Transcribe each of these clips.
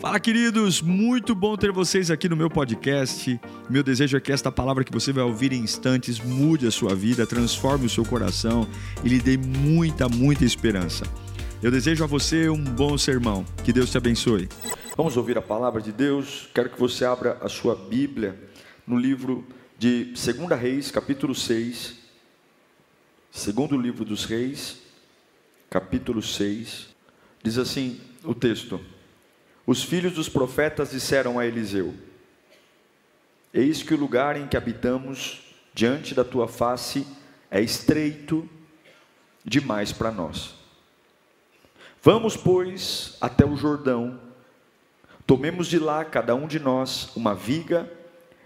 Fala, queridos! Muito bom ter vocês aqui no meu podcast. Meu desejo é que esta palavra que você vai ouvir em instantes mude a sua vida, transforme o seu coração e lhe dê muita, muita esperança. Eu desejo a você um bom sermão. Que Deus te abençoe. Vamos ouvir a palavra de Deus. Quero que você abra a sua Bíblia no livro de 2 Reis, capítulo 6. Segundo livro dos Reis, capítulo 6. Diz assim o texto: os filhos dos profetas disseram a Eliseu: Eis que o lugar em que habitamos diante da tua face é estreito demais para nós. Vamos, pois, até o Jordão, tomemos de lá cada um de nós uma viga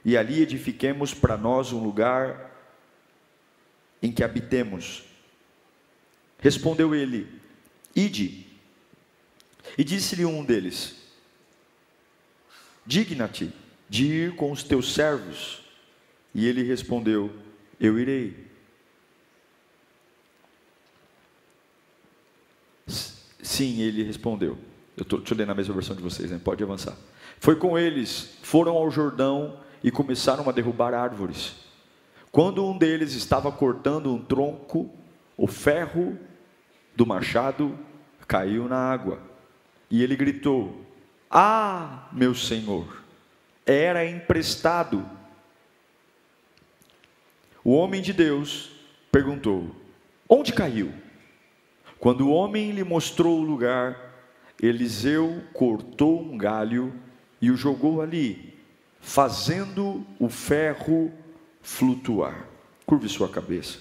e ali edifiquemos para nós um lugar em que habitemos. Respondeu ele: Ide. E disse-lhe um deles: Digna-te de ir com os teus servos. E ele respondeu: Eu irei. Sim, ele respondeu. Eu estou te lendo a mesma versão de vocês, né? pode avançar. Foi com eles, foram ao Jordão e começaram a derrubar árvores. Quando um deles estava cortando um tronco, o ferro do machado caiu na água. E ele gritou: ah, meu senhor, era emprestado. O homem de Deus perguntou: Onde caiu? Quando o homem lhe mostrou o lugar, Eliseu cortou um galho e o jogou ali, fazendo o ferro flutuar. Curve sua cabeça.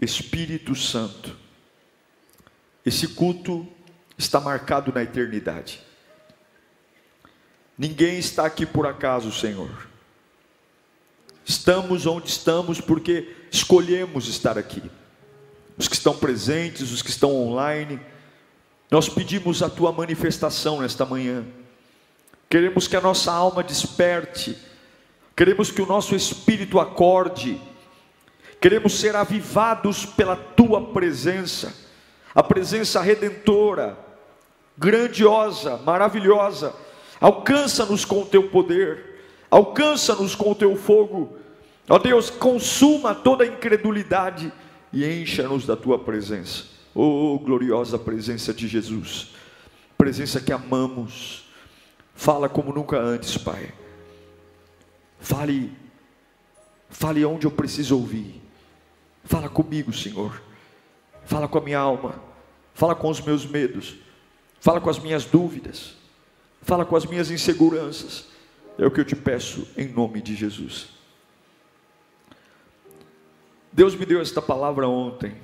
Espírito Santo, esse culto está marcado na eternidade. Ninguém está aqui por acaso, Senhor. Estamos onde estamos porque escolhemos estar aqui. Os que estão presentes, os que estão online, nós pedimos a tua manifestação nesta manhã. Queremos que a nossa alma desperte, queremos que o nosso espírito acorde, queremos ser avivados pela tua presença, a presença redentora, grandiosa, maravilhosa Alcança-nos com o teu poder, alcança-nos com o teu fogo. Ó Deus, consuma toda a incredulidade e encha-nos da tua presença. Oh, gloriosa presença de Jesus, presença que amamos. Fala como nunca antes, Pai. Fale, fale onde eu preciso ouvir. Fala comigo, Senhor. Fala com a minha alma. Fala com os meus medos. Fala com as minhas dúvidas. Fala com as minhas inseguranças. É o que eu te peço em nome de Jesus. Deus me deu esta palavra ontem.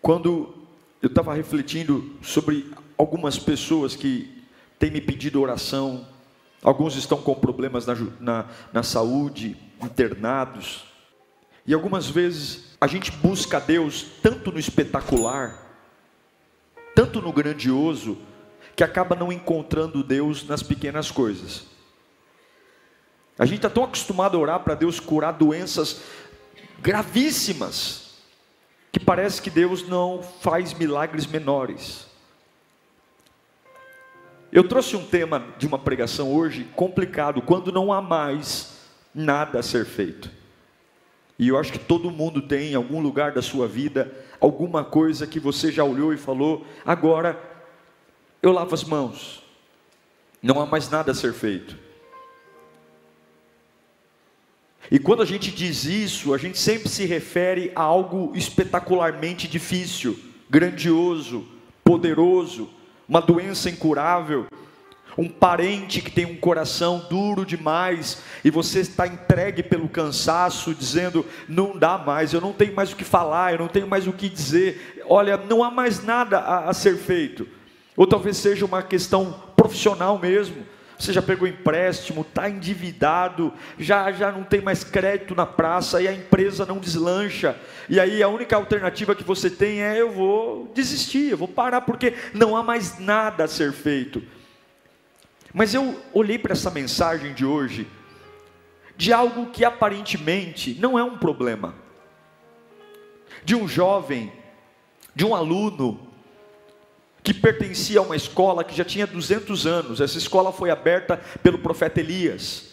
Quando eu estava refletindo sobre algumas pessoas que têm me pedido oração, alguns estão com problemas na, na, na saúde, internados, e algumas vezes a gente busca Deus tanto no espetacular, tanto no grandioso, que acaba não encontrando Deus nas pequenas coisas. A gente está tão acostumado a orar para Deus curar doenças gravíssimas, que parece que Deus não faz milagres menores. Eu trouxe um tema de uma pregação hoje complicado, quando não há mais nada a ser feito. E eu acho que todo mundo tem em algum lugar da sua vida alguma coisa que você já olhou e falou: agora eu lavo as mãos, não há mais nada a ser feito. E quando a gente diz isso, a gente sempre se refere a algo espetacularmente difícil, grandioso, poderoso, uma doença incurável um parente que tem um coração duro demais e você está entregue pelo cansaço, dizendo: não dá mais, eu não tenho mais o que falar, eu não tenho mais o que dizer, olha, não há mais nada a, a ser feito. Ou talvez seja uma questão profissional mesmo. Você já pegou empréstimo, está endividado, já, já não tem mais crédito na praça e a empresa não deslancha. E aí a única alternativa que você tem é: eu vou desistir, eu vou parar, porque não há mais nada a ser feito. Mas eu olhei para essa mensagem de hoje de algo que aparentemente não é um problema. De um jovem, de um aluno, que pertencia a uma escola que já tinha 200 anos. Essa escola foi aberta pelo profeta Elias.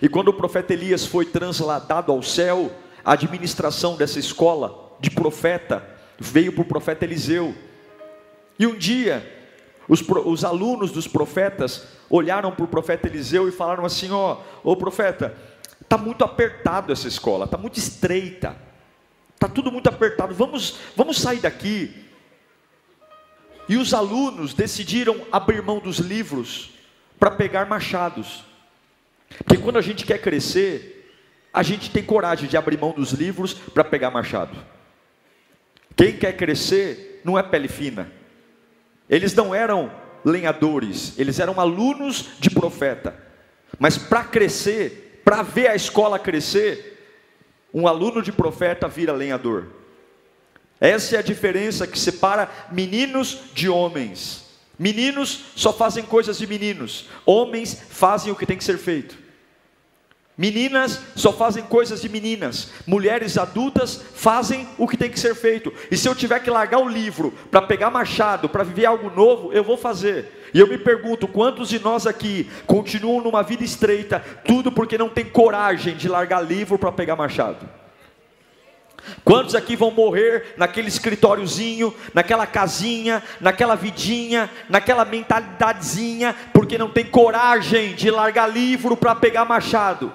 E quando o profeta Elias foi transladado ao céu, a administração dessa escola de profeta veio para o profeta Eliseu. E um dia, os, os alunos dos profetas olharam para o profeta Eliseu e falaram assim: Ó, oh, ô profeta, está muito apertado essa escola, está muito estreita, está tudo muito apertado, vamos, vamos sair daqui. E os alunos decidiram abrir mão dos livros para pegar machados. Porque quando a gente quer crescer, a gente tem coragem de abrir mão dos livros para pegar machado. Quem quer crescer não é pele fina. Eles não eram lenhadores, eles eram alunos de profeta. Mas para crescer, para ver a escola crescer, um aluno de profeta vira lenhador. Essa é a diferença que separa meninos de homens. Meninos só fazem coisas de meninos, homens fazem o que tem que ser feito. Meninas só fazem coisas de meninas, mulheres adultas fazem o que tem que ser feito. E se eu tiver que largar o livro para pegar machado, para viver algo novo, eu vou fazer. E eu me pergunto, quantos de nós aqui continuam numa vida estreita, tudo porque não tem coragem de largar livro para pegar machado? Quantos aqui vão morrer naquele escritóriozinho, naquela casinha, naquela vidinha, naquela mentalidadezinha, porque não tem coragem de largar livro para pegar machado?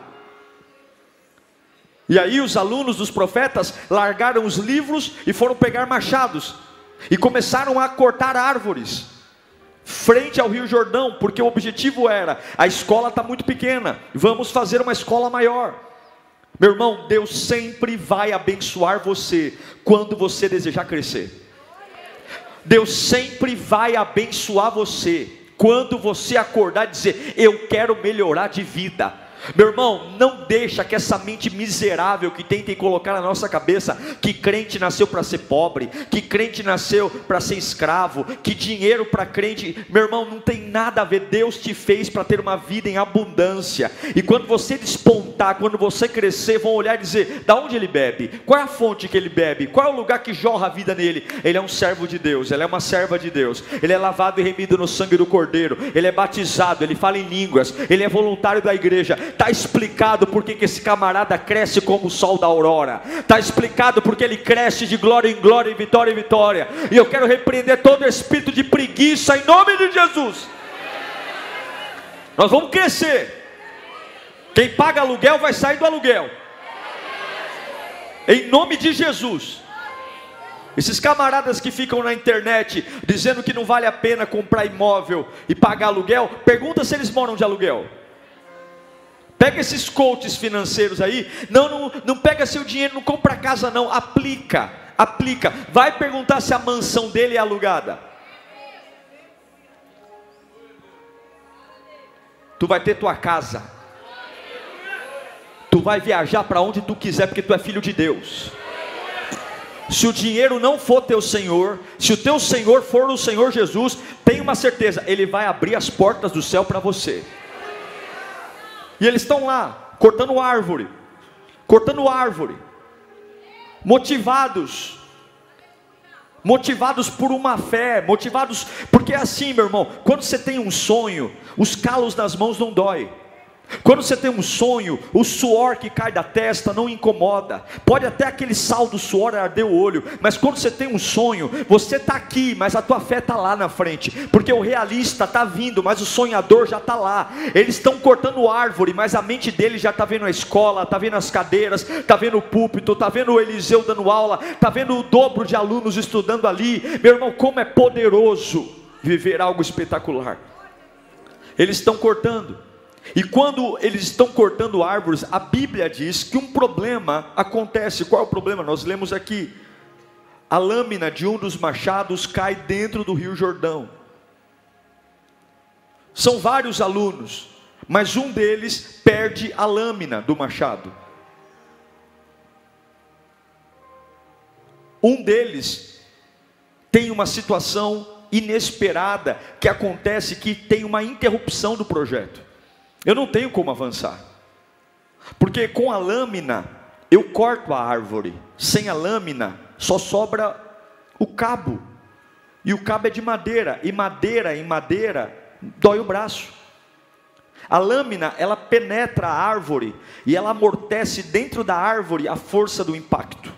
E aí os alunos dos profetas largaram os livros e foram pegar machados e começaram a cortar árvores frente ao Rio Jordão, porque o objetivo era: a escola está muito pequena, vamos fazer uma escola maior. Meu irmão, Deus sempre vai abençoar você quando você desejar crescer. Deus sempre vai abençoar você quando você acordar e dizer: Eu quero melhorar de vida. Meu irmão, não deixa que essa mente miserável que tentem colocar na nossa cabeça que crente nasceu para ser pobre, que crente nasceu para ser escravo, que dinheiro para crente, meu irmão, não tem nada a ver. Deus te fez para ter uma vida em abundância. E quando você despontar, quando você crescer, vão olhar e dizer: "Da onde ele bebe? Qual é a fonte que ele bebe? Qual é o lugar que jorra a vida nele?" Ele é um servo de Deus, ele é uma serva de Deus. Ele é lavado e remido no sangue do Cordeiro. Ele é batizado, ele fala em línguas, ele é voluntário da igreja Está explicado porque que esse camarada cresce como o sol da aurora. Está explicado porque ele cresce de glória em glória, em vitória em vitória. E eu quero repreender todo espírito de preguiça em nome de Jesus. Nós vamos crescer. Quem paga aluguel vai sair do aluguel. Em nome de Jesus. Esses camaradas que ficam na internet dizendo que não vale a pena comprar imóvel e pagar aluguel, pergunta se eles moram de aluguel. Pega esses coaches financeiros aí, não, não, não pega seu dinheiro, não compra casa não, aplica, aplica. Vai perguntar se a mansão dele é alugada. Tu vai ter tua casa. Tu vai viajar para onde tu quiser, porque tu é filho de Deus. Se o dinheiro não for teu Senhor, se o teu Senhor for o Senhor Jesus, tenha uma certeza, Ele vai abrir as portas do céu para você. E eles estão lá, cortando árvore, cortando árvore, motivados, motivados por uma fé, motivados, porque é assim, meu irmão, quando você tem um sonho, os calos das mãos não dói. Quando você tem um sonho, o suor que cai da testa não incomoda. Pode até aquele sal do suor arder o olho, mas quando você tem um sonho, você está aqui, mas a tua fé está lá na frente, porque o realista está vindo, mas o sonhador já está lá. Eles estão cortando árvore, mas a mente dele já está vendo a escola, está vendo as cadeiras, está vendo o púlpito, está vendo o Eliseu dando aula, está vendo o dobro de alunos estudando ali. Meu irmão, como é poderoso viver algo espetacular. Eles estão cortando. E quando eles estão cortando árvores, a Bíblia diz que um problema acontece. Qual é o problema? Nós lemos aqui: a lâmina de um dos machados cai dentro do Rio Jordão. São vários alunos, mas um deles perde a lâmina do machado. Um deles tem uma situação inesperada que acontece que tem uma interrupção do projeto. Eu não tenho como avançar. Porque com a lâmina eu corto a árvore. Sem a lâmina só sobra o cabo. E o cabo é de madeira, e madeira em madeira dói o braço. A lâmina, ela penetra a árvore e ela amortece dentro da árvore a força do impacto.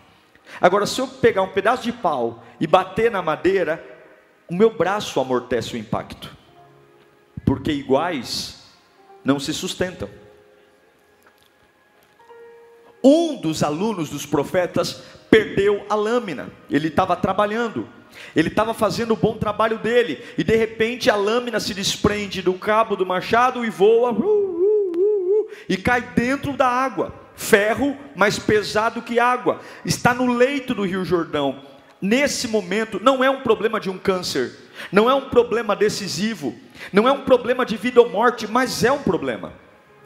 Agora, se eu pegar um pedaço de pau e bater na madeira, o meu braço amortece o impacto. Porque iguais não se sustentam. Um dos alunos dos profetas perdeu a lâmina. Ele estava trabalhando, ele estava fazendo o bom trabalho dele, e de repente a lâmina se desprende do cabo do machado e voa uh, uh, uh, e cai dentro da água. Ferro mais pesado que água, está no leito do Rio Jordão. Nesse momento, não é um problema de um câncer, não é um problema decisivo, não é um problema de vida ou morte, mas é um problema.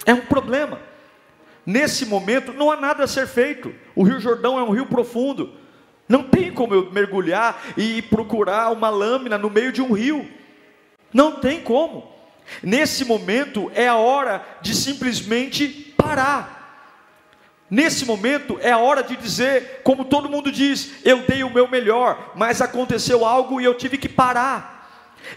É um problema. Nesse momento, não há nada a ser feito. O Rio Jordão é um rio profundo. Não tem como eu mergulhar e procurar uma lâmina no meio de um rio. Não tem como. Nesse momento é a hora de simplesmente parar. Nesse momento é a hora de dizer, como todo mundo diz, eu dei o meu melhor, mas aconteceu algo e eu tive que parar.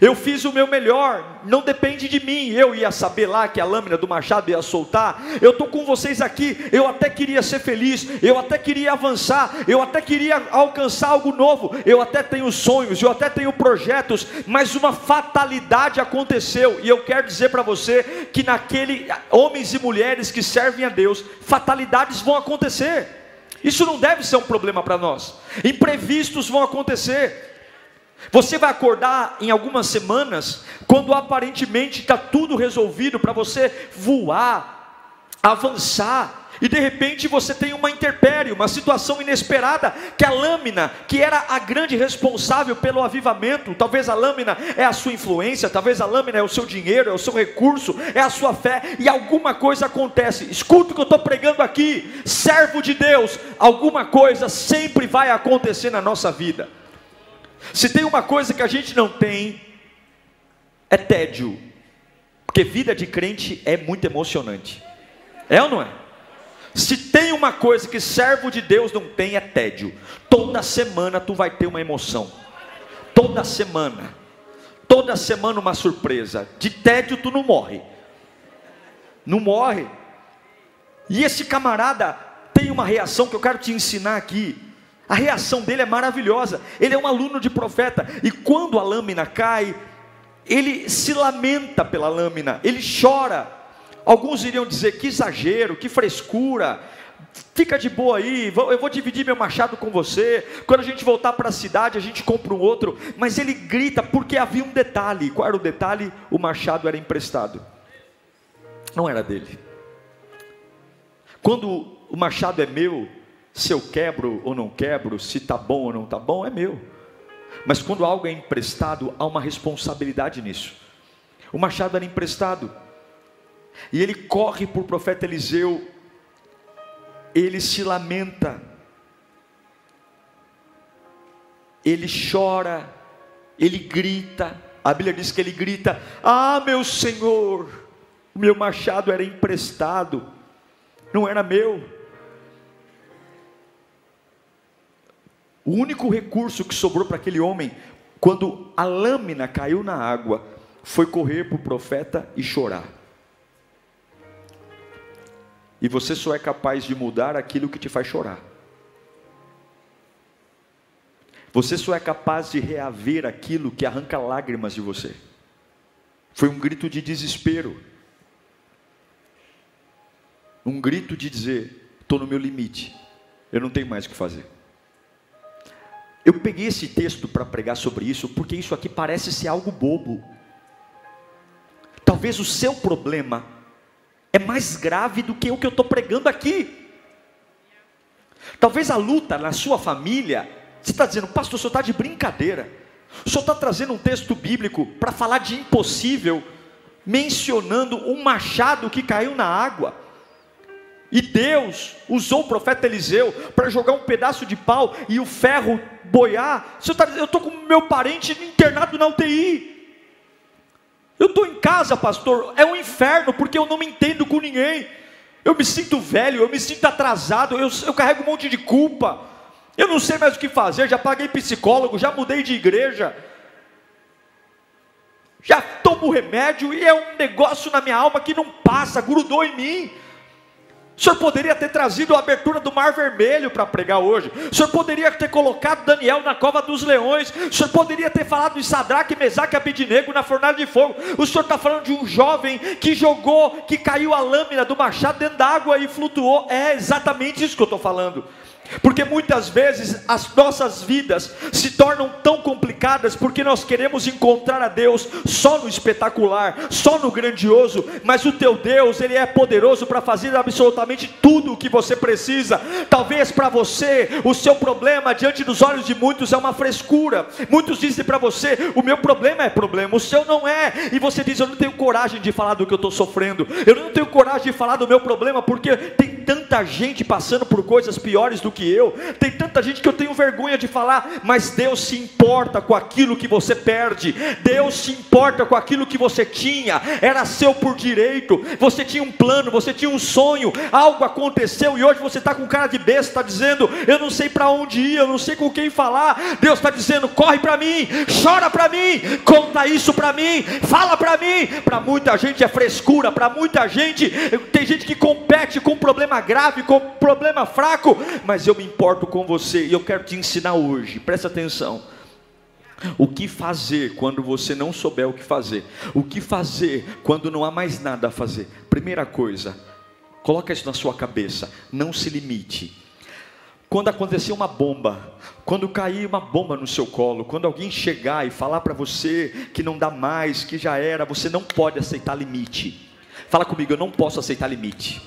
Eu fiz o meu melhor, não depende de mim. Eu ia saber lá que a lâmina do machado ia soltar. Eu estou com vocês aqui. Eu até queria ser feliz, eu até queria avançar, eu até queria alcançar algo novo. Eu até tenho sonhos, eu até tenho projetos, mas uma fatalidade aconteceu. E eu quero dizer para você que naquele homens e mulheres que servem a Deus, fatalidades vão acontecer. Isso não deve ser um problema para nós. Imprevistos vão acontecer. Você vai acordar em algumas semanas, quando aparentemente está tudo resolvido para você voar, avançar, e de repente você tem uma intempérie, uma situação inesperada, que a lâmina, que era a grande responsável pelo avivamento, talvez a lâmina é a sua influência, talvez a lâmina é o seu dinheiro, é o seu recurso, é a sua fé, e alguma coisa acontece. Escuta o que eu estou pregando aqui, servo de Deus, alguma coisa sempre vai acontecer na nossa vida. Se tem uma coisa que a gente não tem, é tédio. Porque vida de crente é muito emocionante. É ou não é? Se tem uma coisa que servo de Deus não tem, é tédio. Toda semana tu vai ter uma emoção. Toda semana. Toda semana uma surpresa. De tédio tu não morre. Não morre. E esse camarada tem uma reação que eu quero te ensinar aqui. A reação dele é maravilhosa. Ele é um aluno de profeta. E quando a lâmina cai, ele se lamenta pela lâmina, ele chora. Alguns iriam dizer que exagero, que frescura. Fica de boa aí, eu vou dividir meu machado com você. Quando a gente voltar para a cidade, a gente compra um outro. Mas ele grita porque havia um detalhe. Qual era o detalhe? O machado era emprestado, não era dele. Quando o machado é meu, se eu quebro ou não quebro, se está bom ou não está bom, é meu. Mas quando algo é emprestado, há uma responsabilidade nisso. O machado era emprestado. E ele corre para o profeta Eliseu, ele se lamenta, ele chora, ele grita. A Bíblia diz que ele grita: Ah, meu Senhor, o meu machado era emprestado, não era meu. O único recurso que sobrou para aquele homem, quando a lâmina caiu na água, foi correr para o profeta e chorar. E você só é capaz de mudar aquilo que te faz chorar. Você só é capaz de reaver aquilo que arranca lágrimas de você. Foi um grito de desespero. Um grito de dizer: estou no meu limite, eu não tenho mais o que fazer. Eu peguei esse texto para pregar sobre isso, porque isso aqui parece ser algo bobo. Talvez o seu problema é mais grave do que o que eu estou pregando aqui. Talvez a luta na sua família, você está dizendo, pastor, o senhor está de brincadeira. O senhor está trazendo um texto bíblico para falar de impossível, mencionando um machado que caiu na água. E Deus usou o profeta Eliseu para jogar um pedaço de pau e o ferro boiar. Tá, eu estou com meu parente internado na UTI. Eu estou em casa, pastor. É um inferno porque eu não me entendo com ninguém. Eu me sinto velho, eu me sinto atrasado, eu, eu carrego um monte de culpa. Eu não sei mais o que fazer. Já paguei psicólogo, já mudei de igreja. Já tomo remédio e é um negócio na minha alma que não passa, grudou em mim. O senhor poderia ter trazido a abertura do Mar Vermelho para pregar hoje. O senhor poderia ter colocado Daniel na cova dos leões. O senhor poderia ter falado de Sadraque, Mesaque e Abidinego na fornalha de fogo. O senhor está falando de um jovem que jogou, que caiu a lâmina do machado dentro d'água e flutuou. É exatamente isso que eu estou falando. Porque muitas vezes as nossas vidas se tornam tão complicadas porque nós queremos encontrar a Deus só no espetacular, só no grandioso, mas o teu Deus, ele é poderoso para fazer absolutamente tudo o que você precisa. Talvez para você o seu problema diante dos olhos de muitos é uma frescura. Muitos dizem para você: "O meu problema é problema, o seu não é". E você diz: "Eu não tenho coragem de falar do que eu estou sofrendo. Eu não tenho coragem de falar do meu problema porque tem tanta gente passando por coisas piores do que eu, tem tanta gente que eu tenho vergonha de falar, mas Deus se importa com aquilo que você perde, Deus se importa com aquilo que você tinha, era seu por direito, você tinha um plano, você tinha um sonho, algo aconteceu e hoje você está com cara de besta, está dizendo: Eu não sei para onde ir, eu não sei com quem falar. Deus está dizendo: Corre para mim, chora para mim, conta isso para mim, fala para mim. Para muita gente é frescura, para muita gente, tem gente que compete com problema grave, com problema fraco, mas eu me importo com você e eu quero te ensinar hoje, presta atenção. O que fazer quando você não souber o que fazer? O que fazer quando não há mais nada a fazer? Primeira coisa, coloca isso na sua cabeça, não se limite. Quando acontecer uma bomba, quando cair uma bomba no seu colo, quando alguém chegar e falar para você que não dá mais, que já era, você não pode aceitar limite. Fala comigo, eu não posso aceitar limite.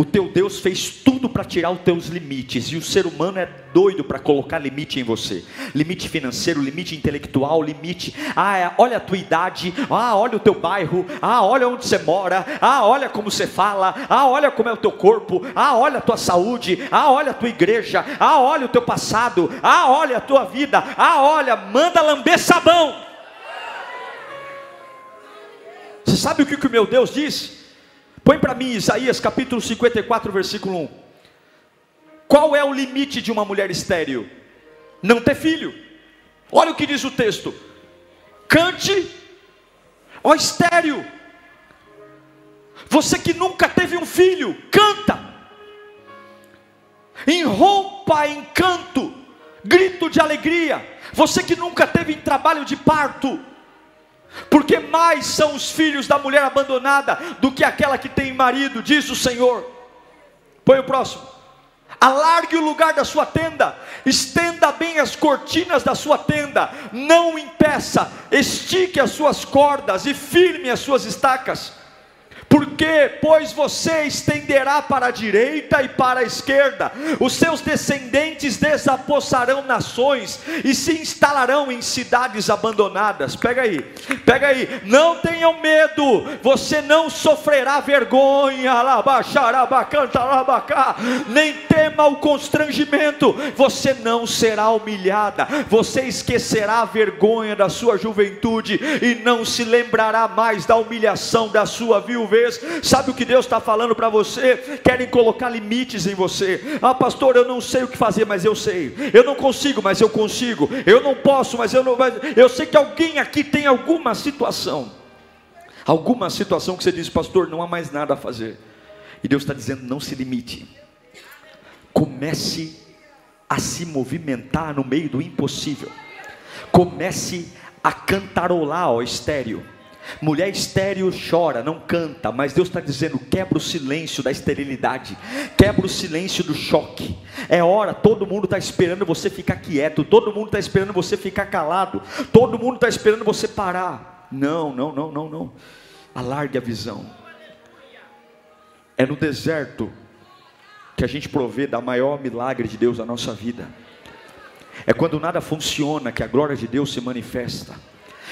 O teu Deus fez tudo para tirar os teus limites e o ser humano é doido para colocar limite em você. Limite financeiro, limite intelectual, limite. Ah, é, olha a tua idade. Ah, olha o teu bairro. Ah, olha onde você mora. Ah, olha como você fala. Ah, olha como é o teu corpo. Ah, olha a tua saúde. Ah, olha a tua igreja. Ah, olha o teu passado. Ah, olha a tua vida. Ah, olha, manda lamber sabão. Você sabe o que, que o meu Deus diz? Põe para mim Isaías capítulo 54, versículo 1. Qual é o limite de uma mulher estéril? Não ter filho. Olha o que diz o texto. Cante, ó estéril. Você que nunca teve um filho, canta. Enrompa em canto, grito de alegria. Você que nunca teve trabalho de parto, porque mais são os filhos da mulher abandonada do que aquela que tem marido, diz o Senhor. Põe o próximo. Alargue o lugar da sua tenda, estenda bem as cortinas da sua tenda, não impeça, estique as suas cordas e firme as suas estacas pois você estenderá para a direita e para a esquerda, os seus descendentes desapossarão nações e se instalarão em cidades abandonadas. Pega aí, pega aí, não tenham medo, você não sofrerá vergonha, nem tema o constrangimento, você não será humilhada, você esquecerá a vergonha da sua juventude e não se lembrará mais da humilhação da sua viuvez. vez. Sabe o que Deus está falando para você? Querem colocar limites em você. Ah, pastor, eu não sei o que fazer, mas eu sei. Eu não consigo, mas eu consigo. Eu não posso, mas eu não. Mas eu sei que alguém aqui tem alguma situação. Alguma situação que você diz, pastor, não há mais nada a fazer. E Deus está dizendo: não se limite. Comece a se movimentar no meio do impossível. Comece a cantarolar, ó estéreo. Mulher estéril chora, não canta, mas Deus está dizendo: quebra o silêncio da esterilidade, quebra o silêncio do choque. É hora, todo mundo está esperando você ficar quieto, todo mundo está esperando você ficar calado, todo mundo está esperando você parar. Não, não, não, não, não. Alargue a visão. É no deserto que a gente provê da maior milagre de Deus na nossa vida. É quando nada funciona que a glória de Deus se manifesta.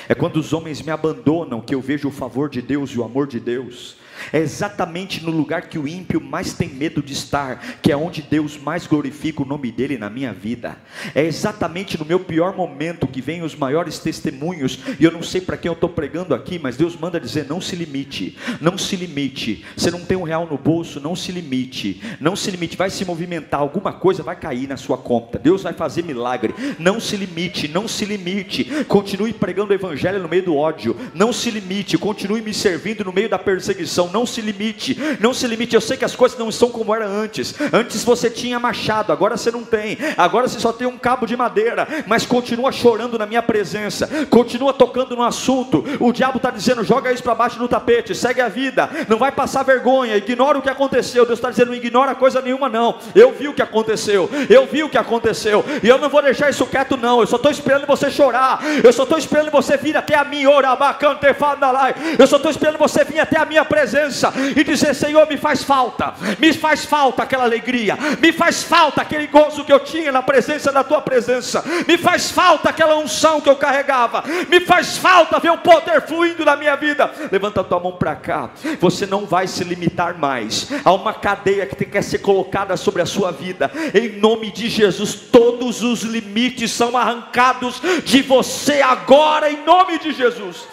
É quando os homens me abandonam que eu vejo o favor de Deus e o amor de Deus. É exatamente no lugar que o ímpio mais tem medo de estar, que é onde Deus mais glorifica o nome dele na minha vida. É exatamente no meu pior momento que vem os maiores testemunhos, e eu não sei para quem eu estou pregando aqui, mas Deus manda dizer: não se limite, não se limite. Você não tem um real no bolso, não se limite, não se limite. Vai se movimentar, alguma coisa vai cair na sua conta. Deus vai fazer milagre. Não se limite, não se limite. Continue pregando o evangelho no meio do ódio. Não se limite, continue me servindo no meio da perseguição não se limite, não se limite. Eu sei que as coisas não são como era antes. Antes você tinha machado, agora você não tem. Agora você só tem um cabo de madeira, mas continua chorando na minha presença, continua tocando no assunto. O diabo está dizendo: joga isso para baixo do tapete, segue a vida, não vai passar vergonha, ignora o que aconteceu. Deus está dizendo: ignora coisa nenhuma, não. Eu vi o que aconteceu, eu vi o que aconteceu, e eu não vou deixar isso quieto, não. Eu só estou esperando você chorar, eu só estou esperando você vir até a mim, eu só estou esperando você vir até a minha presença presença e dizer: Senhor, me faz falta, me faz falta aquela alegria, me faz falta aquele gozo que eu tinha na presença da tua presença, me faz falta aquela unção que eu carregava, me faz falta ver o poder fluindo na minha vida. Levanta a tua mão para cá, você não vai se limitar mais. Há uma cadeia que quer ser colocada sobre a sua vida, em nome de Jesus. Todos os limites são arrancados de você agora, em nome de Jesus.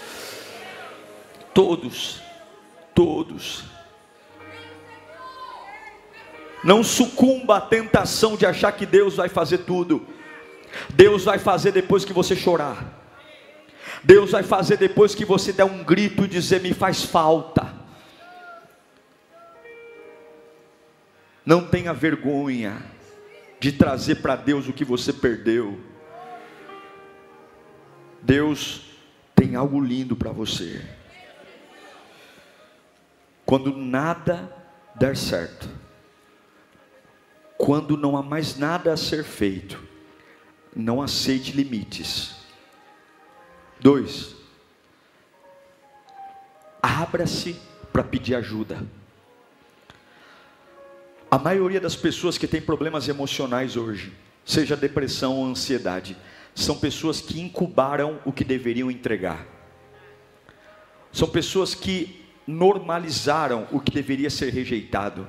Todos todos. Não sucumba à tentação de achar que Deus vai fazer tudo. Deus vai fazer depois que você chorar. Deus vai fazer depois que você der um grito e dizer: Me faz falta. Não tenha vergonha de trazer para Deus o que você perdeu. Deus tem algo lindo para você quando nada der certo, quando não há mais nada a ser feito, não aceite limites. Dois, abra-se para pedir ajuda. A maioria das pessoas que tem problemas emocionais hoje, seja depressão ou ansiedade, são pessoas que incubaram o que deveriam entregar. São pessoas que normalizaram o que deveria ser rejeitado,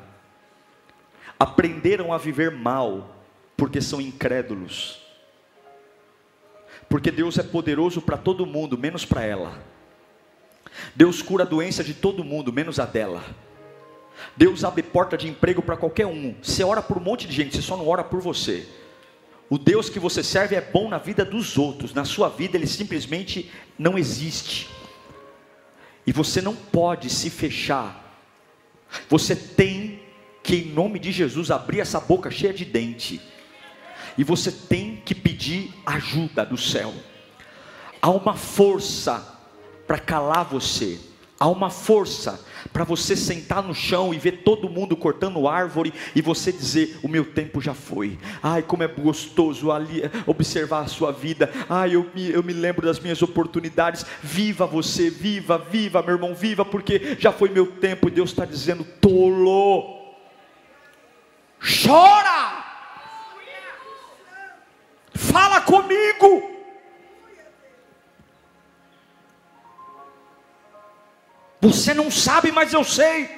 aprenderam a viver mal, porque são incrédulos, porque Deus é poderoso para todo mundo, menos para ela. Deus cura a doença de todo mundo, menos a dela. Deus abre porta de emprego para qualquer um. Você ora por um monte de gente, você só não ora por você. O Deus que você serve é bom na vida dos outros, na sua vida ele simplesmente não existe. E você não pode se fechar. Você tem que, em nome de Jesus, abrir essa boca cheia de dente. E você tem que pedir ajuda do céu. Há uma força para calar você. Há uma força para você sentar no chão e ver todo mundo cortando árvore e você dizer: O meu tempo já foi. Ai, como é gostoso ali observar a sua vida. Ai, eu me, eu me lembro das minhas oportunidades. Viva você, viva, viva, meu irmão, viva, porque já foi meu tempo. E Deus está dizendo: Tolo, chora, fala comigo. Você não sabe, mas eu sei.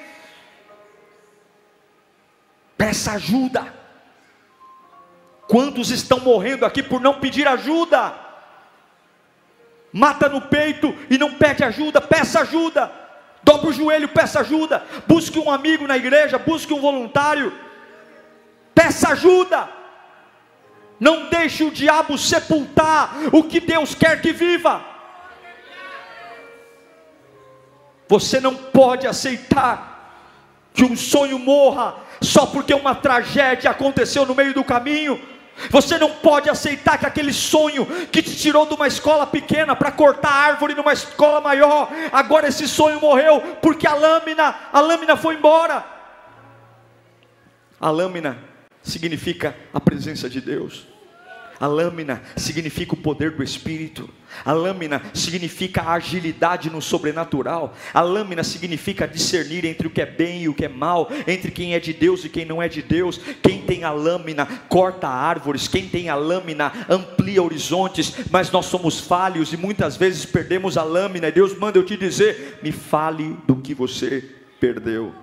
Peça ajuda. Quantos estão morrendo aqui por não pedir ajuda? Mata no peito e não pede ajuda, peça ajuda. Dobra o joelho, peça ajuda. Busque um amigo na igreja, busque um voluntário. Peça ajuda. Não deixe o diabo sepultar o que Deus quer que viva. Você não pode aceitar que um sonho morra só porque uma tragédia aconteceu no meio do caminho. Você não pode aceitar que aquele sonho que te tirou de uma escola pequena para cortar árvore numa escola maior, agora esse sonho morreu porque a lâmina, a lâmina foi embora. A lâmina significa a presença de Deus. A lâmina significa o poder do Espírito. A lâmina significa a agilidade no sobrenatural. A lâmina significa discernir entre o que é bem e o que é mal, entre quem é de Deus e quem não é de Deus. Quem tem a lâmina corta árvores, quem tem a lâmina amplia horizontes, mas nós somos falhos e muitas vezes perdemos a lâmina. E Deus manda eu te dizer: me fale do que você perdeu.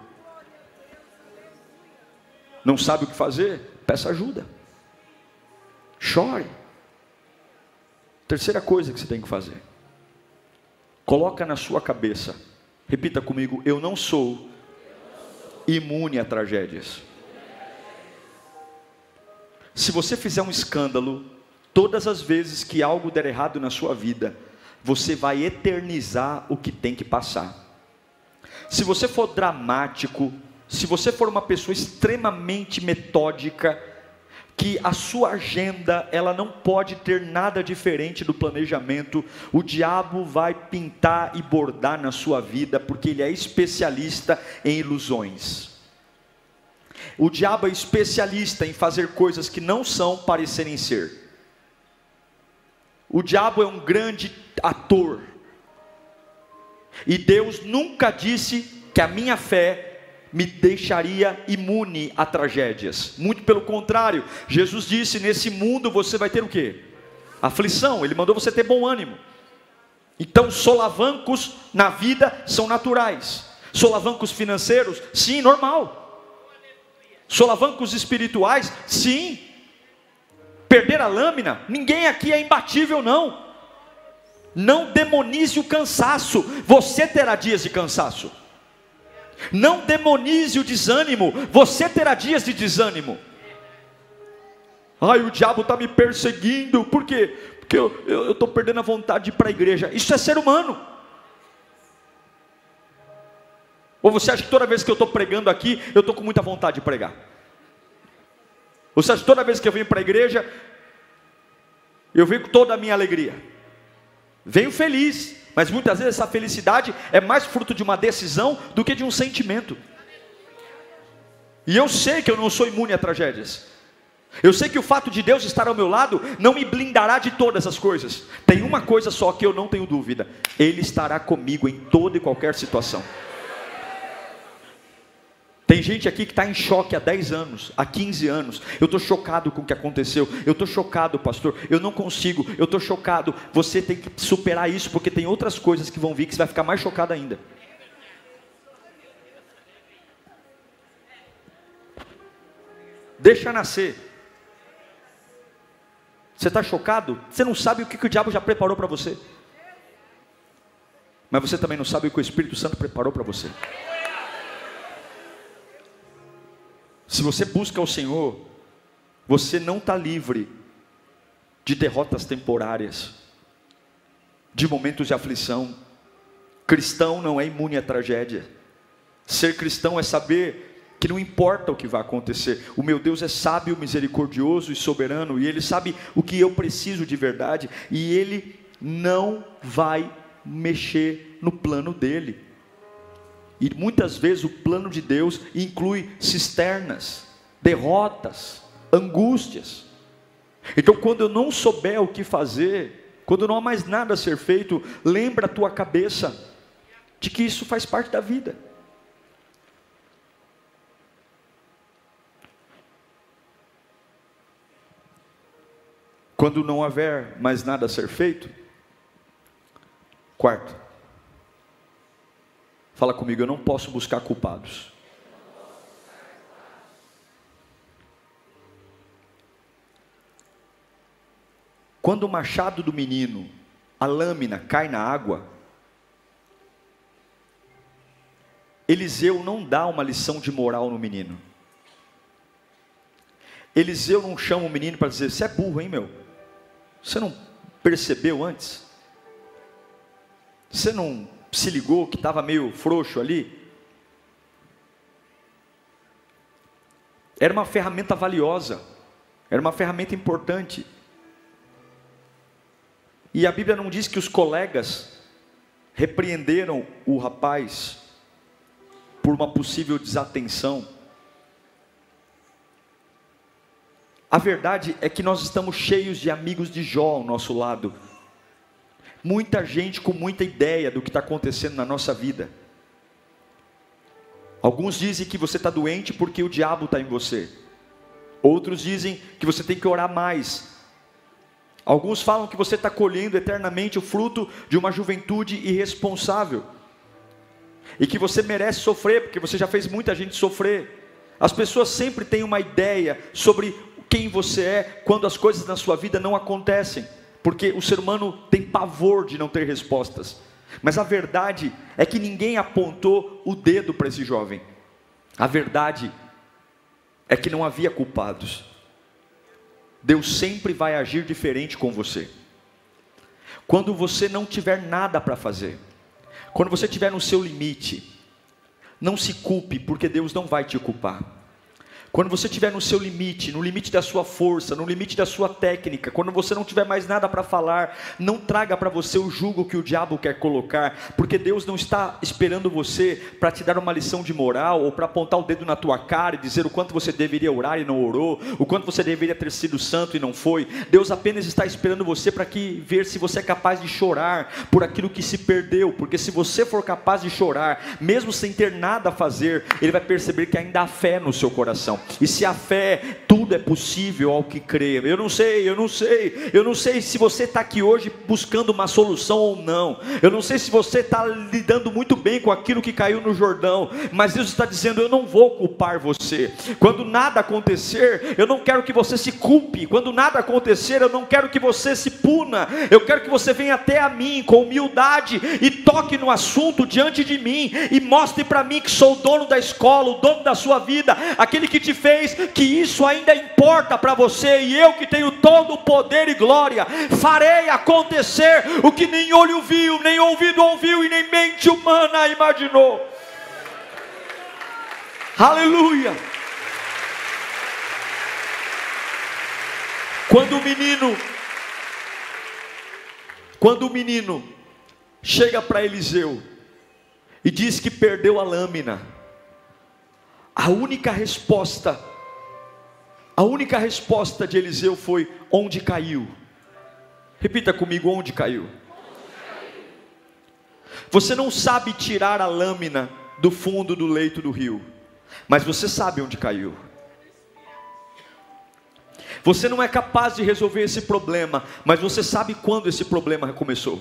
Não sabe o que fazer? Peça ajuda. Chore. Terceira coisa que você tem que fazer. Coloca na sua cabeça. Repita comigo, eu não sou imune a tragédias. Se você fizer um escândalo, todas as vezes que algo der errado na sua vida, você vai eternizar o que tem que passar. Se você for dramático, se você for uma pessoa extremamente metódica, que a sua agenda ela não pode ter nada diferente do planejamento. O diabo vai pintar e bordar na sua vida porque ele é especialista em ilusões. O diabo é especialista em fazer coisas que não são parecerem ser. O diabo é um grande ator. E Deus nunca disse que a minha fé me deixaria imune a tragédias. Muito pelo contrário, Jesus disse: nesse mundo você vai ter o que? Aflição. Ele mandou você ter bom ânimo. Então, solavancos na vida são naturais. Solavancos financeiros, sim, normal. Solavancos espirituais, sim. Perder a lâmina, ninguém aqui é imbatível, não. Não demonize o cansaço, você terá dias de cansaço. Não demonize o desânimo, você terá dias de desânimo. Ai, o diabo está me perseguindo, por quê? Porque eu estou perdendo a vontade de ir para a igreja. Isso é ser humano. Ou você acha que toda vez que eu estou pregando aqui, eu estou com muita vontade de pregar? Você acha que toda vez que eu venho para a igreja, eu venho com toda a minha alegria? Venho feliz, mas muitas vezes essa felicidade é mais fruto de uma decisão do que de um sentimento. E eu sei que eu não sou imune a tragédias. Eu sei que o fato de Deus estar ao meu lado não me blindará de todas as coisas. Tem uma coisa só que eu não tenho dúvida: Ele estará comigo em toda e qualquer situação. Tem gente aqui que está em choque há 10 anos, há 15 anos. Eu estou chocado com o que aconteceu. Eu estou chocado, pastor. Eu não consigo. Eu estou chocado. Você tem que superar isso, porque tem outras coisas que vão vir que você vai ficar mais chocado ainda. Deixa nascer. Você está chocado? Você não sabe o que, que o diabo já preparou para você. Mas você também não sabe o que o Espírito Santo preparou para você. Se você busca o Senhor, você não está livre de derrotas temporárias, de momentos de aflição. Cristão não é imune à tragédia. Ser cristão é saber que não importa o que vai acontecer, o meu Deus é sábio, misericordioso e soberano, e Ele sabe o que eu preciso de verdade, e Ele não vai mexer no plano dele. E muitas vezes o plano de Deus inclui cisternas, derrotas, angústias. Então, quando eu não souber o que fazer, quando não há mais nada a ser feito, lembra a tua cabeça de que isso faz parte da vida. Quando não houver mais nada a ser feito, quarto, Fala comigo, eu não posso buscar culpados. Quando o machado do menino, a lâmina cai na água, Eliseu não dá uma lição de moral no menino. Eliseu não chama o menino para dizer: Você é burro, hein, meu? Você não percebeu antes? Você não se ligou que estava meio frouxo ali? Era uma ferramenta valiosa, era uma ferramenta importante. E a Bíblia não diz que os colegas repreenderam o rapaz por uma possível desatenção. A verdade é que nós estamos cheios de amigos de Jó ao nosso lado muita gente com muita ideia do que está acontecendo na nossa vida. Alguns dizem que você está doente porque o diabo está em você. Outros dizem que você tem que orar mais. Alguns falam que você está colhendo eternamente o fruto de uma juventude irresponsável. e que você merece sofrer, porque você já fez muita gente sofrer. As pessoas sempre têm uma ideia sobre quem você é quando as coisas na sua vida não acontecem, porque o ser humano tem pavor de não ter respostas. Mas a verdade é que ninguém apontou o dedo para esse jovem. A verdade é que não havia culpados. Deus sempre vai agir diferente com você. Quando você não tiver nada para fazer, quando você estiver no seu limite, não se culpe, porque Deus não vai te culpar. Quando você estiver no seu limite, no limite da sua força, no limite da sua técnica, quando você não tiver mais nada para falar, não traga para você o jugo que o diabo quer colocar, porque Deus não está esperando você para te dar uma lição de moral ou para apontar o dedo na tua cara e dizer o quanto você deveria orar e não orou, o quanto você deveria ter sido santo e não foi. Deus apenas está esperando você para que ver se você é capaz de chorar por aquilo que se perdeu, porque se você for capaz de chorar, mesmo sem ter nada a fazer, ele vai perceber que ainda há fé no seu coração. E se a fé, tudo é possível ao que crê. Eu não sei, eu não sei, eu não sei se você está aqui hoje buscando uma solução ou não. Eu não sei se você está lidando muito bem com aquilo que caiu no Jordão, mas Deus está dizendo: eu não vou culpar você. Quando nada acontecer, eu não quero que você se culpe. Quando nada acontecer, eu não quero que você se puna. Eu quero que você venha até a mim com humildade e toque no assunto diante de mim e mostre para mim que sou o dono da escola, o dono da sua vida, aquele que te fez, que isso ainda importa para você, e eu que tenho todo o poder e glória, farei acontecer o que nem olho viu, nem ouvido ouviu, e nem mente humana imaginou. Aleluia! Quando o menino, quando o menino chega para Eliseu e diz que perdeu a lâmina, a única resposta, a única resposta de Eliseu foi: onde caiu? Repita comigo: onde caiu? Você não sabe tirar a lâmina do fundo do leito do rio, mas você sabe onde caiu. Você não é capaz de resolver esse problema, mas você sabe quando esse problema começou.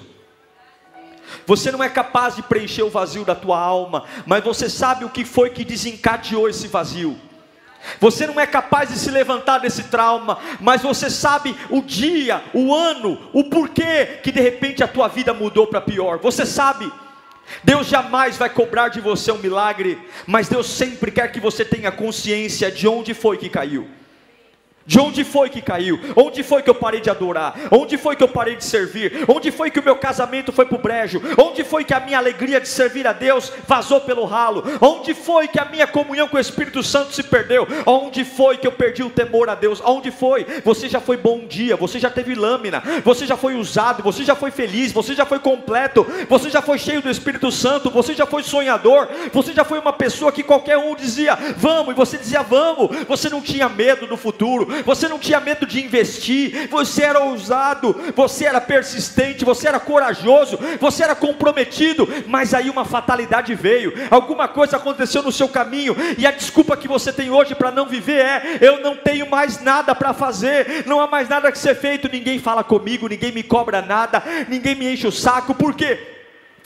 Você não é capaz de preencher o vazio da tua alma, mas você sabe o que foi que desencadeou esse vazio. Você não é capaz de se levantar desse trauma, mas você sabe o dia, o ano, o porquê que de repente a tua vida mudou para pior. Você sabe. Deus jamais vai cobrar de você um milagre, mas Deus sempre quer que você tenha consciência de onde foi que caiu. De onde foi que caiu? Onde foi que eu parei de adorar? Onde foi que eu parei de servir? Onde foi que o meu casamento foi para o brejo? Onde foi que a minha alegria de servir a Deus vazou pelo ralo? Onde foi que a minha comunhão com o Espírito Santo se perdeu? Onde foi que eu perdi o temor a Deus? Onde foi? Você já foi bom dia, você já teve lâmina, você já foi usado, você já foi feliz, você já foi completo, você já foi cheio do Espírito Santo, você já foi sonhador, você já foi uma pessoa que qualquer um dizia vamos, e você dizia vamos, você não tinha medo do futuro você não tinha medo de investir, você era ousado, você era persistente, você era corajoso, você era comprometido, mas aí uma fatalidade veio, alguma coisa aconteceu no seu caminho, e a desculpa que você tem hoje para não viver é: eu não tenho mais nada para fazer, não há mais nada que ser feito, ninguém fala comigo, ninguém me cobra nada, ninguém me enche o saco, por quê?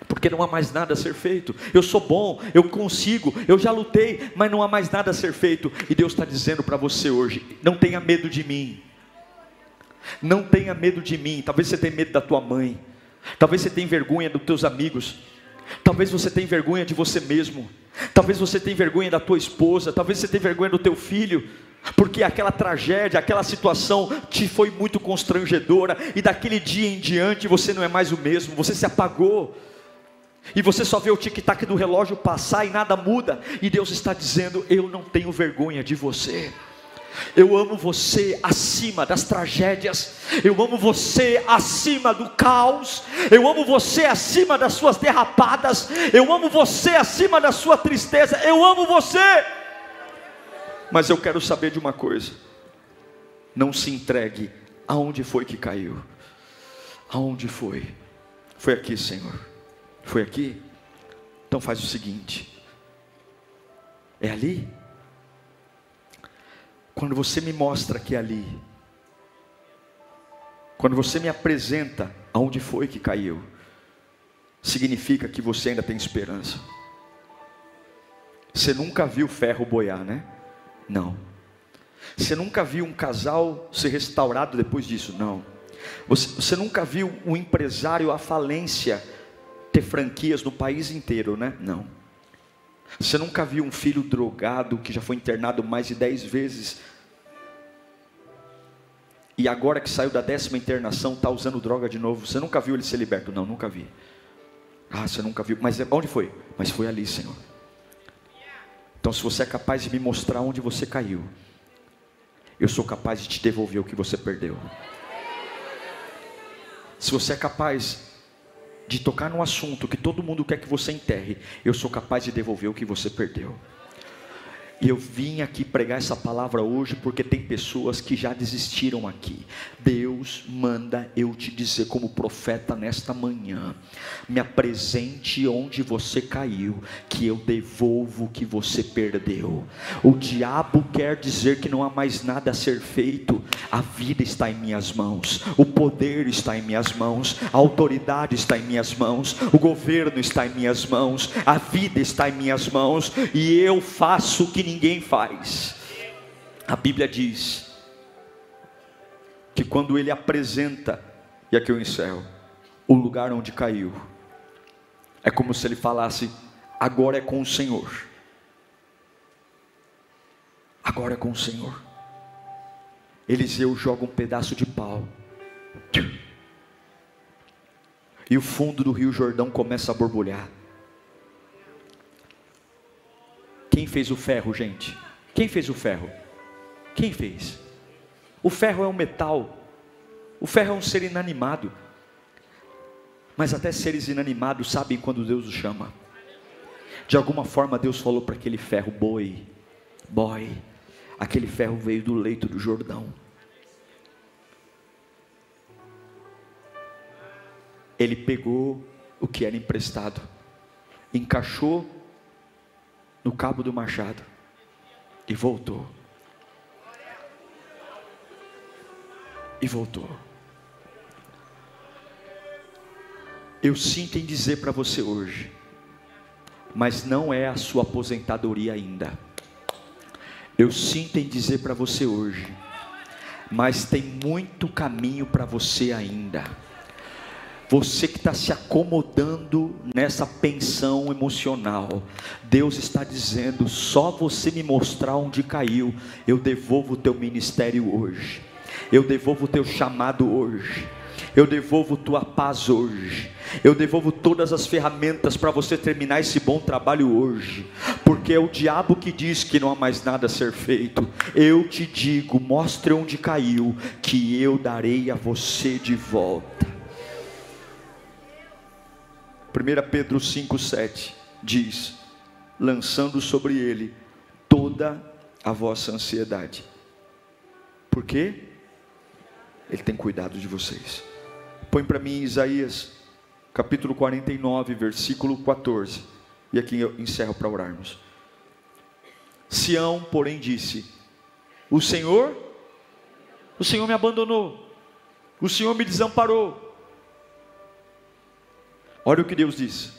Porque não há mais nada a ser feito. Eu sou bom, eu consigo, eu já lutei, mas não há mais nada a ser feito. E Deus está dizendo para você hoje: não tenha medo de mim. Não tenha medo de mim. Talvez você tenha medo da tua mãe. Talvez você tenha vergonha dos teus amigos. Talvez você tenha vergonha de você mesmo. Talvez você tenha vergonha da tua esposa. Talvez você tenha vergonha do teu filho. Porque aquela tragédia, aquela situação te foi muito constrangedora. E daquele dia em diante você não é mais o mesmo. Você se apagou. E você só vê o tic-tac do relógio passar e nada muda. E Deus está dizendo: Eu não tenho vergonha de você. Eu amo você acima das tragédias. Eu amo você acima do caos. Eu amo você acima das suas derrapadas. Eu amo você acima da sua tristeza. Eu amo você. Mas eu quero saber de uma coisa. Não se entregue aonde foi que caiu. Aonde foi? Foi aqui, Senhor. Foi aqui? Então faz o seguinte: é ali? Quando você me mostra que é ali, quando você me apresenta aonde foi que caiu, significa que você ainda tem esperança. Você nunca viu ferro boiar, né? Não. Você nunca viu um casal ser restaurado depois disso? Não. Você, você nunca viu um empresário à falência ter franquias no país inteiro, né? Não. Você nunca viu um filho drogado que já foi internado mais de dez vezes e agora que saiu da décima internação está usando droga de novo? Você nunca viu ele ser liberto? Não, nunca vi. Ah, você nunca viu. Mas onde foi? Mas foi ali, Senhor. Então, se você é capaz de me mostrar onde você caiu, eu sou capaz de te devolver o que você perdeu. Se você é capaz de tocar num assunto que todo mundo quer que você enterre, eu sou capaz de devolver o que você perdeu. E eu vim aqui pregar essa palavra hoje porque tem pessoas que já desistiram aqui. Deus manda eu te dizer, como profeta, nesta manhã: me apresente onde você caiu, que eu devolvo o que você perdeu. O diabo quer dizer que não há mais nada a ser feito, a vida está em minhas mãos, o poder está em minhas mãos, a autoridade está em minhas mãos, o governo está em minhas mãos, a vida está em minhas mãos, e eu faço o que ninguém faz. A Bíblia diz que quando ele apresenta, e aqui eu encerro, o lugar onde caiu, é como se ele falasse: agora é com o Senhor. Agora é com o Senhor. Eliseu joga um pedaço de pau. E o fundo do rio Jordão começa a borbulhar. Quem fez o ferro, gente? Quem fez o ferro? Quem fez? O ferro é um metal. O ferro é um ser inanimado. Mas até seres inanimados sabem quando Deus os chama. De alguma forma Deus falou para aquele ferro, boi, boy. Aquele ferro veio do leito do Jordão. Ele pegou o que era emprestado, encaixou no cabo do machado e voltou. E voltou. Eu sinto em dizer para você hoje, mas não é a sua aposentadoria ainda. Eu sinto em dizer para você hoje, mas tem muito caminho para você ainda. Você que está se acomodando nessa pensão emocional, Deus está dizendo: só você me mostrar onde caiu, eu devolvo o teu ministério hoje, eu devolvo o teu chamado hoje, eu devolvo tua paz hoje, eu devolvo todas as ferramentas para você terminar esse bom trabalho hoje, porque é o diabo que diz que não há mais nada a ser feito. Eu te digo: mostre onde caiu, que eu darei a você de volta. 1 Pedro 5,7 diz: lançando sobre ele toda a vossa ansiedade. Por quê? Ele tem cuidado de vocês. Põe para mim Isaías, capítulo 49, versículo 14. E aqui eu encerro para orarmos. Sião, porém, disse: O Senhor, o Senhor me abandonou, o Senhor me desamparou Olha o que Deus diz: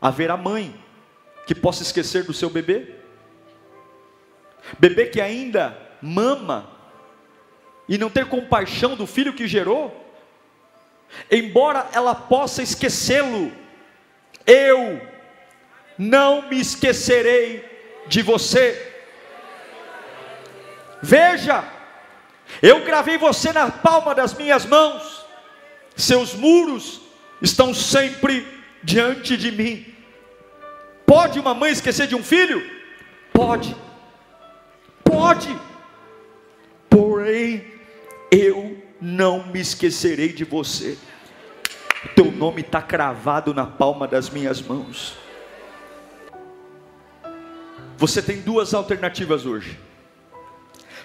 haverá mãe que possa esquecer do seu bebê, bebê que ainda mama e não ter compaixão do filho que gerou, embora ela possa esquecê-lo, eu não me esquecerei de você. Veja, eu gravei você na palma das minhas mãos seus muros estão sempre diante de mim. Pode uma mãe esquecer de um filho? Pode, pode, porém, eu não me esquecerei de você. Teu nome está cravado na palma das minhas mãos. Você tem duas alternativas hoje: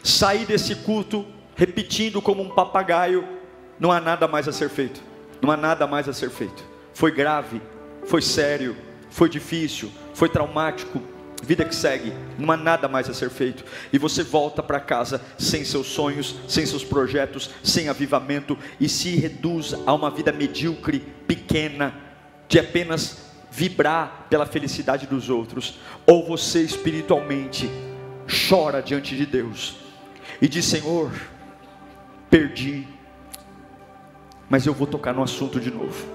sair desse culto repetindo como um papagaio não há nada mais a ser feito. Não há nada mais a ser feito. Foi grave, foi sério, foi difícil, foi traumático. Vida que segue, não há nada mais a ser feito. E você volta para casa sem seus sonhos, sem seus projetos, sem avivamento e se reduz a uma vida medíocre, pequena, de apenas vibrar pela felicidade dos outros, ou você espiritualmente chora diante de Deus e diz: Senhor, perdi, mas eu vou tocar no assunto de novo.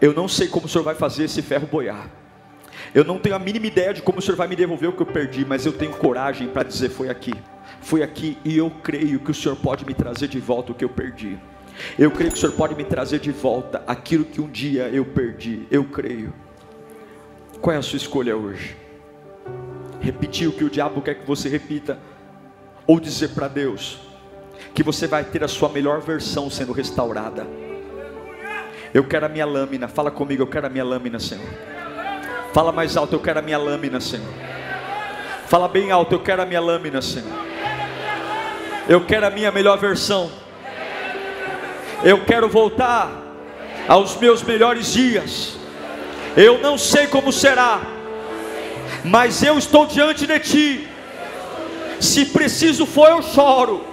Eu não sei como o Senhor vai fazer esse ferro boiar. Eu não tenho a mínima ideia de como o Senhor vai me devolver o que eu perdi, mas eu tenho coragem para dizer: foi aqui, foi aqui, e eu creio que o Senhor pode me trazer de volta o que eu perdi. Eu creio que o Senhor pode me trazer de volta aquilo que um dia eu perdi. Eu creio. Qual é a sua escolha hoje? Repetir o que o diabo quer que você repita, ou dizer para Deus que você vai ter a sua melhor versão sendo restaurada. Eu quero a minha lâmina, fala comigo, eu quero a minha lâmina, Senhor. Fala mais alto, eu quero a minha lâmina, Senhor. Fala bem alto, eu quero a minha lâmina, Senhor. Eu quero a minha melhor versão. Eu quero voltar aos meus melhores dias. Eu não sei como será, mas eu estou diante de ti. Se preciso for, eu choro.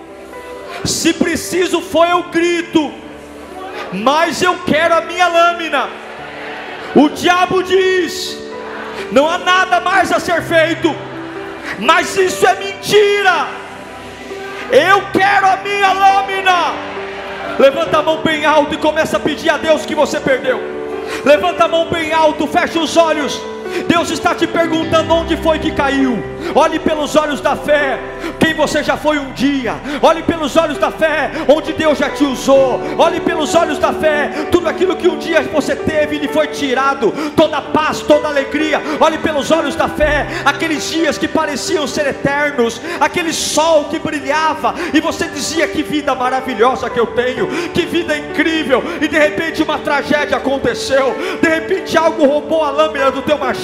Se preciso for, eu grito. Mas eu quero a minha lâmina. O diabo diz: não há nada mais a ser feito. Mas isso é mentira. Eu quero a minha lâmina. Levanta a mão bem alto e começa a pedir a Deus que você perdeu. Levanta a mão bem alto, fecha os olhos. Deus está te perguntando onde foi que caiu. Olhe pelos olhos da fé, quem você já foi um dia. Olhe pelos olhos da fé, onde Deus já te usou. Olhe pelos olhos da fé, tudo aquilo que um dia você teve lhe foi tirado. Toda paz, toda alegria. Olhe pelos olhos da fé, aqueles dias que pareciam ser eternos, aquele sol que brilhava e você dizia que vida maravilhosa que eu tenho, que vida incrível. E de repente uma tragédia aconteceu. De repente algo roubou a lâmina do teu machado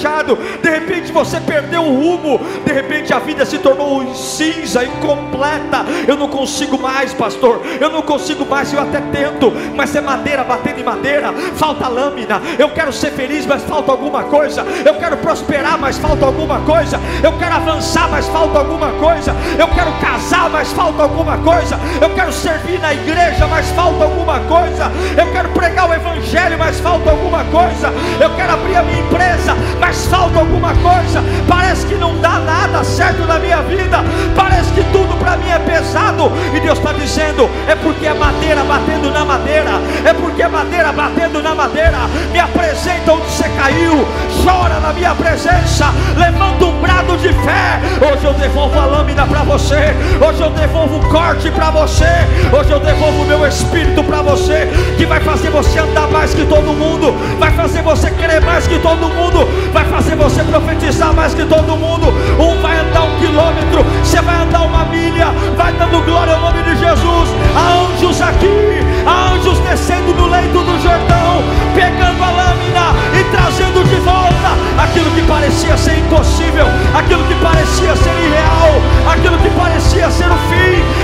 de repente você perdeu o rumo, de repente a vida se tornou cinza, incompleta. Eu não consigo mais, pastor, eu não consigo mais, eu até tento, mas é madeira batendo em madeira, falta lâmina. Eu quero ser feliz, mas falta alguma coisa. Eu quero prosperar, mas falta alguma coisa. Eu quero avançar, mas falta alguma coisa. Eu quero casar, mas falta alguma coisa. Eu quero servir na igreja, mas falta alguma coisa. Eu quero pregar o evangelho, mas falta alguma coisa. Eu quero abrir a minha empresa, mas falta alguma coisa. Parece que não dá nada certo na minha vida. Parece que tudo para mim é pesado. E Deus está dizendo: é porque é madeira batendo na madeira. É porque é madeira batendo na madeira. Me apresenta onde você caiu. Chora na minha presença. Levanta um brado de fé. Hoje eu devolvo a lâmina para você. Hoje eu devolvo o corte para você. Hoje eu devolvo o meu espírito para você. Que vai fazer você andar mais que todo mundo. Vai fazer você querer mais que todo mundo. Vai fazer você profetizar mais que todo mundo. Um vai andar um quilômetro, você vai andar uma milha, vai dando glória ao nome de Jesus. Há anjos aqui, há anjos descendo no leito do Jordão, pegando a lâmina e trazendo de volta aquilo que parecia ser impossível, aquilo que parecia ser irreal, aquilo que parecia ser o fim.